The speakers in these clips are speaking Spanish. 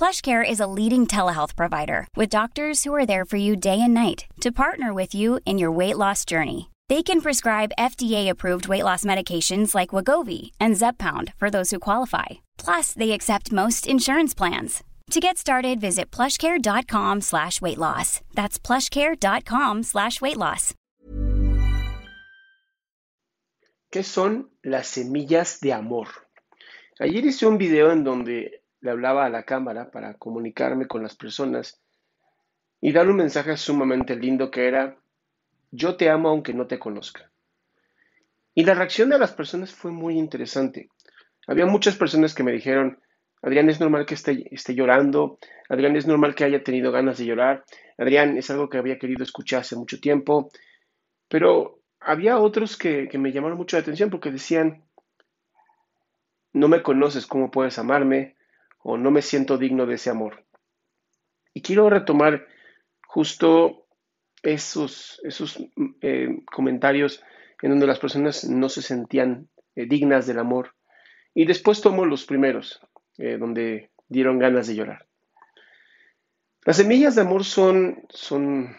PlushCare is a leading telehealth provider with doctors who are there for you day and night to partner with you in your weight loss journey. They can prescribe FDA-approved weight loss medications like Wagovi and Zepbound for those who qualify. Plus, they accept most insurance plans. To get started, visit plushcare.com slash weight loss. That's plushcare.com slash weight loss. ¿Qué son las semillas de amor? Ayer hice un video en donde le hablaba a la cámara para comunicarme con las personas y dar un mensaje sumamente lindo que era, yo te amo aunque no te conozca. Y la reacción de las personas fue muy interesante. Había muchas personas que me dijeron, Adrián es normal que esté, esté llorando, Adrián es normal que haya tenido ganas de llorar, Adrián es algo que había querido escuchar hace mucho tiempo, pero había otros que, que me llamaron mucho la atención porque decían, no me conoces, ¿cómo puedes amarme? O no me siento digno de ese amor. Y quiero retomar justo esos, esos eh, comentarios en donde las personas no se sentían eh, dignas del amor. Y después tomo los primeros, eh, donde dieron ganas de llorar. Las semillas de amor son, son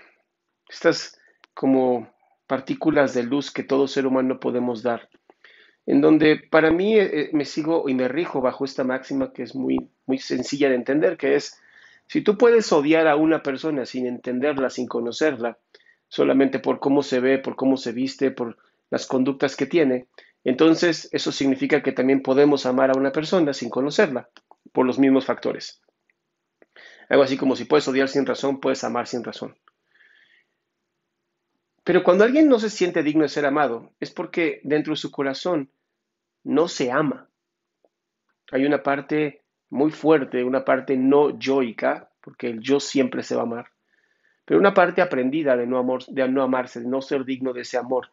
estas como partículas de luz que todo ser humano podemos dar en donde para mí eh, eh, me sigo y me rijo bajo esta máxima que es muy, muy sencilla de entender, que es, si tú puedes odiar a una persona sin entenderla, sin conocerla, solamente por cómo se ve, por cómo se viste, por las conductas que tiene, entonces eso significa que también podemos amar a una persona sin conocerla, por los mismos factores. Algo así como si puedes odiar sin razón, puedes amar sin razón. Pero cuando alguien no se siente digno de ser amado, es porque dentro de su corazón no se ama. Hay una parte muy fuerte, una parte no yoica, porque el yo siempre se va a amar, pero una parte aprendida de no, amarse, de no ser digno de ese amor,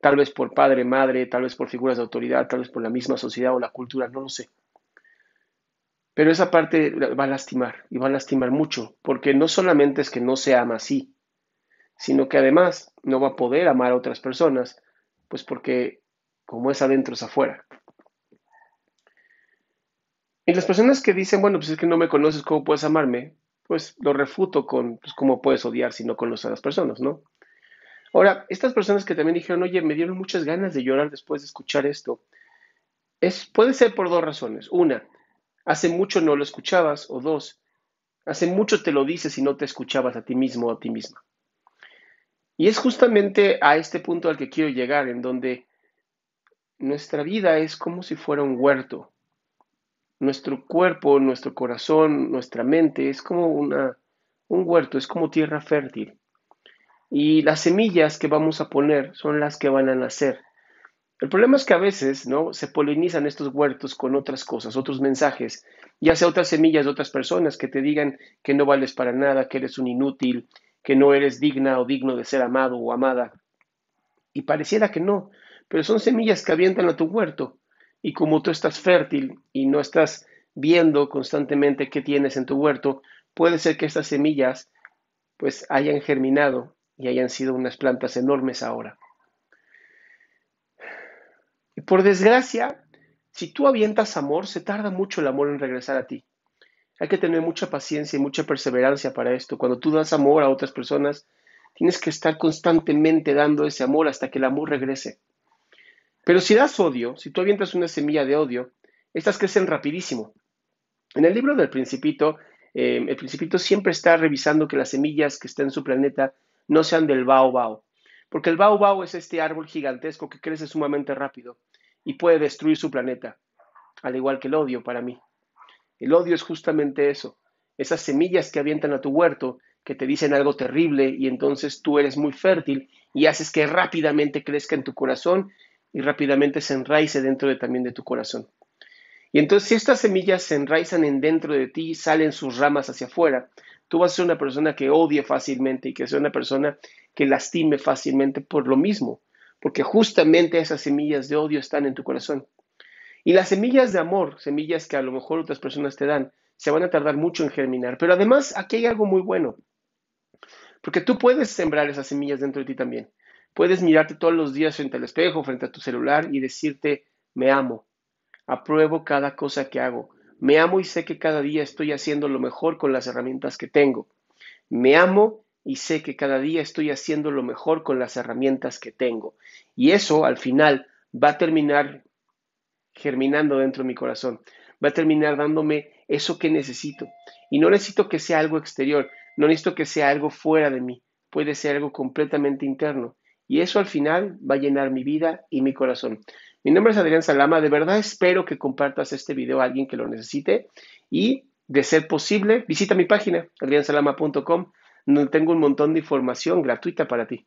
tal vez por padre, madre, tal vez por figuras de autoridad, tal vez por la misma sociedad o la cultura, no lo sé. Pero esa parte va a lastimar y va a lastimar mucho, porque no solamente es que no se ama así, sino que además no va a poder amar a otras personas, pues porque como es adentro es afuera. Y las personas que dicen, bueno, pues es que no me conoces, ¿cómo puedes amarme? Pues lo refuto con, pues cómo puedes odiar si no conoces a las personas, ¿no? Ahora, estas personas que también dijeron, oye, me dieron muchas ganas de llorar después de escuchar esto, es, puede ser por dos razones. Una, hace mucho no lo escuchabas, o dos, hace mucho te lo dices y no te escuchabas a ti mismo o a ti misma. Y es justamente a este punto al que quiero llegar, en donde nuestra vida es como si fuera un huerto. Nuestro cuerpo, nuestro corazón, nuestra mente es como una, un huerto, es como tierra fértil. Y las semillas que vamos a poner son las que van a nacer. El problema es que a veces ¿no? se polinizan estos huertos con otras cosas, otros mensajes, ya sea otras semillas de otras personas que te digan que no vales para nada, que eres un inútil, que no eres digna o digno de ser amado o amada. Y pareciera que no, pero son semillas que avientan a tu huerto. Y como tú estás fértil y no estás viendo constantemente qué tienes en tu huerto, puede ser que estas semillas pues hayan germinado y hayan sido unas plantas enormes ahora. Y por desgracia, si tú avientas amor, se tarda mucho el amor en regresar a ti. Hay que tener mucha paciencia y mucha perseverancia para esto. Cuando tú das amor a otras personas, tienes que estar constantemente dando ese amor hasta que el amor regrese. Pero si das odio, si tú avientas una semilla de odio, estas crecen rapidísimo. En el libro del principito, eh, el principito siempre está revisando que las semillas que estén en su planeta no sean del bao bao. Porque el baobab es este árbol gigantesco que crece sumamente rápido y puede destruir su planeta, al igual que el odio para mí. El odio es justamente eso, esas semillas que avientan a tu huerto, que te dicen algo terrible y entonces tú eres muy fértil y haces que rápidamente crezca en tu corazón y rápidamente se enraice dentro de, también de tu corazón. Y entonces si estas semillas se enraizan en dentro de ti y salen sus ramas hacia afuera, tú vas a ser una persona que odie fácilmente y que sea una persona que lastime fácilmente por lo mismo, porque justamente esas semillas de odio están en tu corazón. Y las semillas de amor, semillas que a lo mejor otras personas te dan, se van a tardar mucho en germinar. Pero además aquí hay algo muy bueno, porque tú puedes sembrar esas semillas dentro de ti también. Puedes mirarte todos los días frente al espejo, frente a tu celular y decirte, me amo, apruebo cada cosa que hago, me amo y sé que cada día estoy haciendo lo mejor con las herramientas que tengo. Me amo y sé que cada día estoy haciendo lo mejor con las herramientas que tengo. Y eso al final va a terminar germinando dentro de mi corazón, va a terminar dándome eso que necesito. Y no necesito que sea algo exterior, no necesito que sea algo fuera de mí, puede ser algo completamente interno. Y eso al final va a llenar mi vida y mi corazón. Mi nombre es Adrián Salama, de verdad espero que compartas este video a alguien que lo necesite y de ser posible, visita mi página adriansalama.com donde tengo un montón de información gratuita para ti.